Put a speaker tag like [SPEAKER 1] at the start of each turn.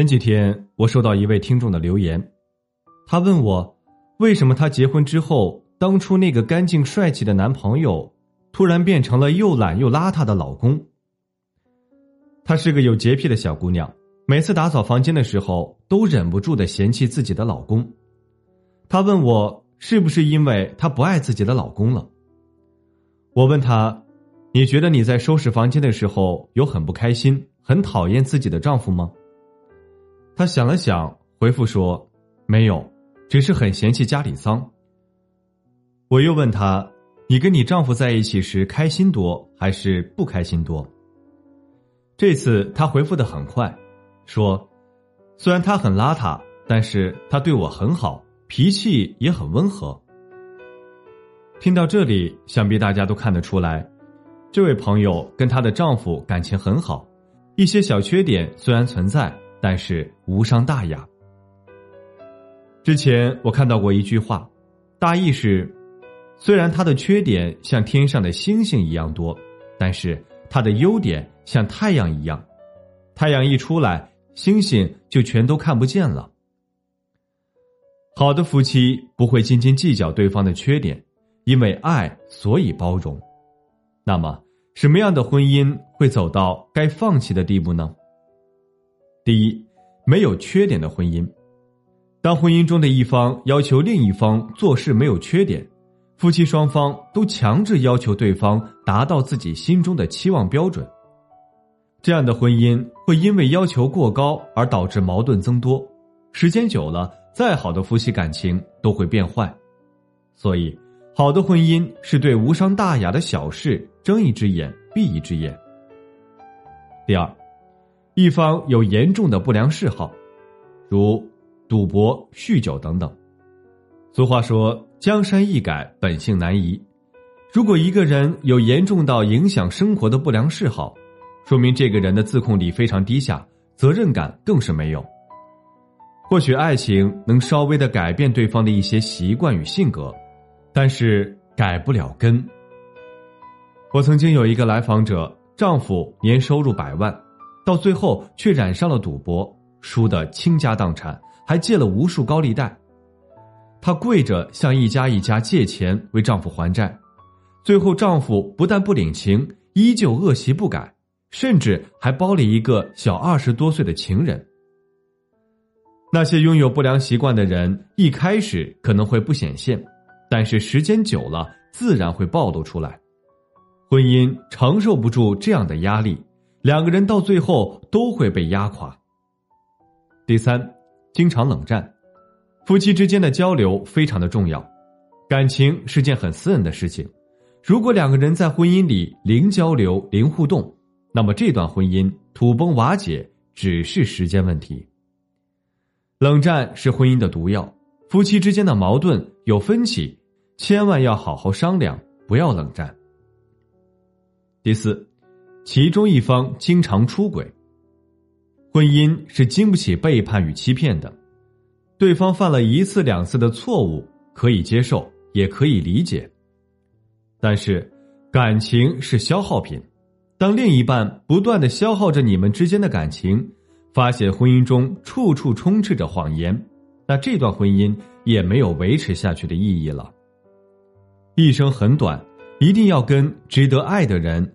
[SPEAKER 1] 前几天我收到一位听众的留言，他问我，为什么她结婚之后，当初那个干净帅气的男朋友，突然变成了又懒又邋遢的老公。她是个有洁癖的小姑娘，每次打扫房间的时候，都忍不住的嫌弃自己的老公。她问我，是不是因为她不爱自己的老公了？我问她，你觉得你在收拾房间的时候，有很不开心、很讨厌自己的丈夫吗？她想了想，回复说：“没有，只是很嫌弃家里脏。”我又问她：“你跟你丈夫在一起时开心多还是不开心多？”这次她回复的很快，说：“虽然他很邋遢，但是他对我很好，脾气也很温和。”听到这里，想必大家都看得出来，这位朋友跟她的丈夫感情很好，一些小缺点虽然存在。但是无伤大雅。之前我看到过一句话，大意是：虽然他的缺点像天上的星星一样多，但是他的优点像太阳一样。太阳一出来，星星就全都看不见了。好的夫妻不会斤斤计较对方的缺点，因为爱，所以包容。那么，什么样的婚姻会走到该放弃的地步呢？第一，没有缺点的婚姻。当婚姻中的一方要求另一方做事没有缺点，夫妻双方都强制要求对方达到自己心中的期望标准，这样的婚姻会因为要求过高而导致矛盾增多，时间久了，再好的夫妻感情都会变坏。所以，好的婚姻是对无伤大雅的小事睁一只眼闭一只眼。第二。一方有严重的不良嗜好，如赌博、酗酒等等。俗话说：“江山易改，本性难移。”如果一个人有严重到影响生活的不良嗜好，说明这个人的自控力非常低下，责任感更是没有。或许爱情能稍微的改变对方的一些习惯与性格，但是改不了根。我曾经有一个来访者，丈夫年收入百万。到最后却染上了赌博，输得倾家荡产，还借了无数高利贷。她跪着向一家一家借钱为丈夫还债，最后丈夫不但不领情，依旧恶习不改，甚至还包了一个小二十多岁的情人。那些拥有不良习惯的人，一开始可能会不显现，但是时间久了，自然会暴露出来。婚姻承受不住这样的压力。两个人到最后都会被压垮。第三，经常冷战，夫妻之间的交流非常的重要，感情是件很私人的事情。如果两个人在婚姻里零交流、零互动，那么这段婚姻土崩瓦解只是时间问题。冷战是婚姻的毒药，夫妻之间的矛盾有分歧，千万要好好商量，不要冷战。第四。其中一方经常出轨，婚姻是经不起背叛与欺骗的。对方犯了一次两次的错误，可以接受，也可以理解。但是，感情是消耗品，当另一半不断的消耗着你们之间的感情，发现婚姻中处处充斥着谎言，那这段婚姻也没有维持下去的意义了。一生很短，一定要跟值得爱的人。